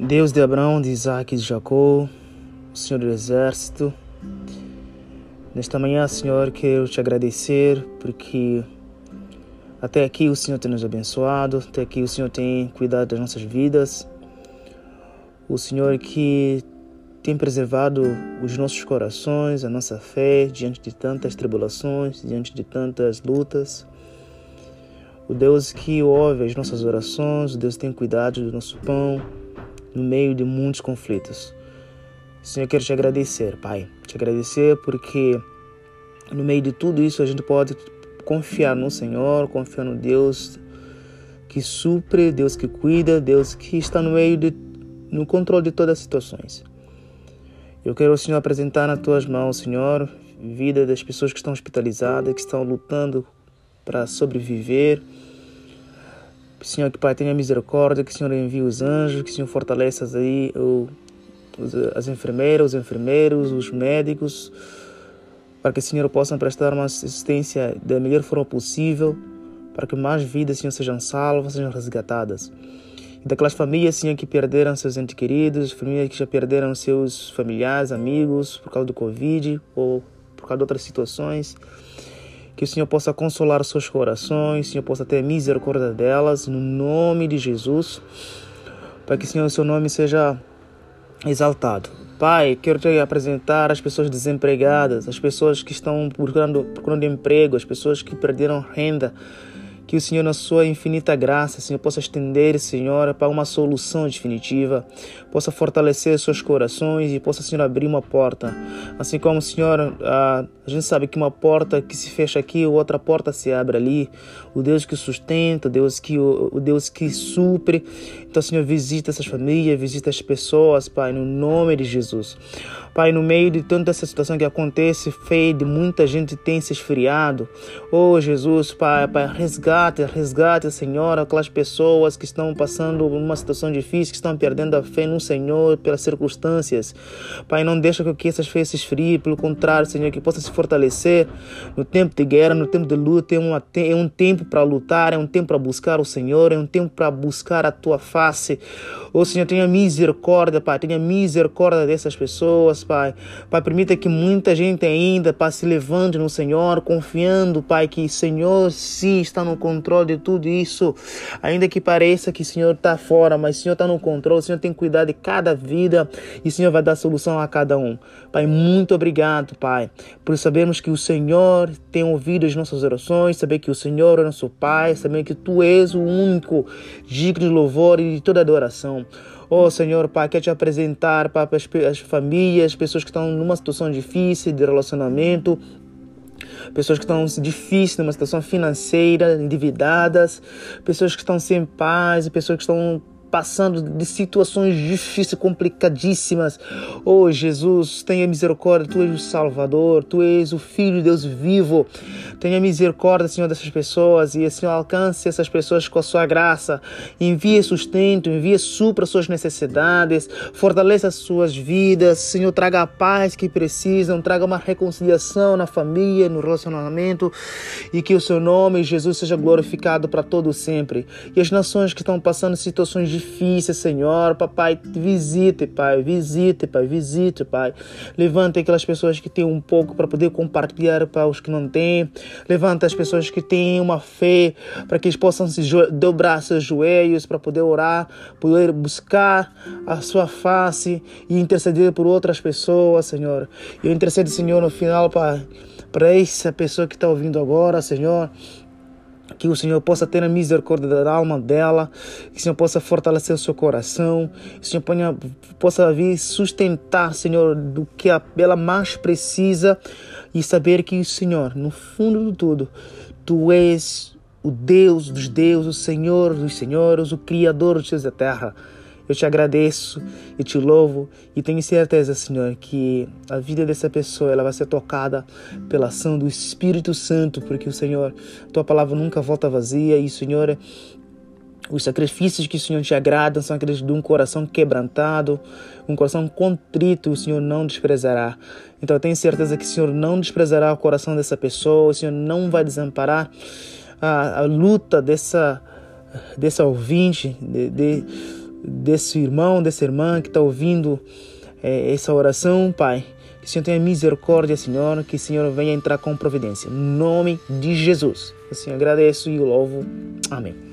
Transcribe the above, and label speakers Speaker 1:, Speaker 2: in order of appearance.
Speaker 1: Deus de Abraão, de Isaac e de Jacó, Senhor do Exército, nesta manhã, Senhor, quero te agradecer porque até aqui o Senhor tem nos abençoado, até aqui o Senhor tem cuidado das nossas vidas, o Senhor que tem preservado os nossos corações, a nossa fé diante de tantas tribulações, diante de tantas lutas. O Deus que ouve as nossas orações, o Deus que tem cuidado do nosso pão no meio de muitos conflitos. Senhor, eu quero te agradecer, Pai. Te agradecer porque no meio de tudo isso a gente pode confiar no Senhor, confiar no Deus que supre, Deus que cuida, Deus que está no meio de no controle de todas as situações. Eu quero, Senhor, apresentar nas tuas mãos, Senhor, vida das pessoas que estão hospitalizadas, que estão lutando para sobreviver. Senhor, que Pai tenha misericórdia, que o Senhor envie os anjos, que o Senhor fortaleça aí as enfermeiras, os enfermeiros, os médicos, para que o Senhor possa prestar uma assistência da melhor forma possível, para que mais vidas, Senhor, sejam salvas, sejam resgatadas. E daquelas famílias, Senhor, que perderam seus entes queridos, famílias que já perderam seus familiares, amigos, por causa do Covid ou por causa de outras situações. Que o Senhor possa consolar seus corações, o Senhor possa ter misericórdia delas, no nome de Jesus, para que, Senhor, o seu nome seja exaltado. Pai, quero te apresentar as pessoas desempregadas, as pessoas que estão procurando, procurando emprego, as pessoas que perderam renda, que o Senhor, na sua infinita graça, Senhor, possa estender, Senhor, para uma solução definitiva, possa fortalecer seus corações e possa, Senhor, abrir uma porta. Assim como, Senhor, a, a gente sabe que uma porta que se fecha aqui, outra porta se abre ali. O Deus que sustenta, o Deus que, o, Deus que supre. Então, Senhor, visita essas famílias, visita as pessoas, Pai, no nome de Jesus. Pai, no meio de toda essa situação que acontece, fé de muita gente tem se esfriado. Oh, Jesus, Pai, Pai, resgate, resgate, Senhor, aquelas pessoas que estão passando uma situação difícil, que estão perdendo a fé no Senhor pelas circunstâncias. Pai, não deixa que essas fé se esfriem, pelo contrário, Senhor, que possa se fortalecer no tempo de guerra, no tempo de luta. É, é um tempo para lutar, é um tempo para buscar o Senhor, é um tempo para buscar a tua face. Oh, Senhor, tenha misericórdia, Pai, tenha misericórdia dessas pessoas, Pai. Pai, permita que muita gente ainda, Pai, se levante no Senhor, confiando, Pai, que Senhor sim está no controle de tudo isso. Ainda que pareça que o Senhor está fora, mas o Senhor está no controle, o Senhor tem cuidado de cada vida e o Senhor vai dar solução a cada um. Pai, muito obrigado, Pai, por sabermos que o Senhor tem ouvido as nossas orações, saber que o Senhor é nosso Pai, saber que Tu és o único digno de louvor e de toda adoração. Oh Senhor, Pai, quero te apresentar para as, as famílias, pessoas que estão numa situação difícil de relacionamento, pessoas que estão difíceis numa situação financeira, endividadas, pessoas que estão sem paz, pessoas que estão passando de situações difíceis, complicadíssimas. Oh Jesus, tenha misericórdia, Tu és o Salvador, Tu és o Filho de Deus vivo. Tenha misericórdia, Senhor, dessas pessoas e, Senhor, alcance essas pessoas com a Sua graça. Envie sustento, envie supra suas necessidades, fortaleça as suas vidas. Senhor, traga a paz que precisam, traga uma reconciliação na família, no relacionamento e que o Seu nome, Jesus, seja glorificado para todo sempre. E as nações que estão passando situações difíceis, Senhor. Papai, visite, Pai, visite, Pai, visite, Pai. Levante aquelas pessoas que têm um pouco para poder compartilhar para os que não têm. Levanta as pessoas que têm uma fé para que eles possam se dobrar seus joelhos para poder orar, poder buscar a sua face e interceder por outras pessoas, Senhor. Eu intercedo, Senhor, no final, Pai, para essa pessoa que está ouvindo agora, Senhor que o Senhor possa ter a misericórdia da alma dela, que o Senhor possa fortalecer o seu coração, que o Senhor ponha, possa vir sustentar, Senhor, do que ela mais precisa e saber que, Senhor, no fundo de tudo, Tu és o Deus dos deuses, o Senhor dos senhores, o Criador dos céus e da terra. Eu te agradeço e te louvo e tenho certeza, Senhor, que a vida dessa pessoa ela vai ser tocada pela ação do Espírito Santo, porque o Senhor, tua palavra nunca volta vazia e, Senhor, os sacrifícios que o Senhor te agrada são aqueles de um coração quebrantado, um coração contrito, o Senhor não desprezará. Então eu tenho certeza que o Senhor não desprezará o coração dessa pessoa, o Senhor não vai desamparar a, a luta dessa, dessa ouvinte, de, de desse irmão, dessa irmã que está ouvindo é, essa oração, Pai. Que o Senhor tenha misericórdia, Senhor, que o Senhor venha entrar com providência. Em nome de Jesus. Assim agradeço e o louvo. Amém.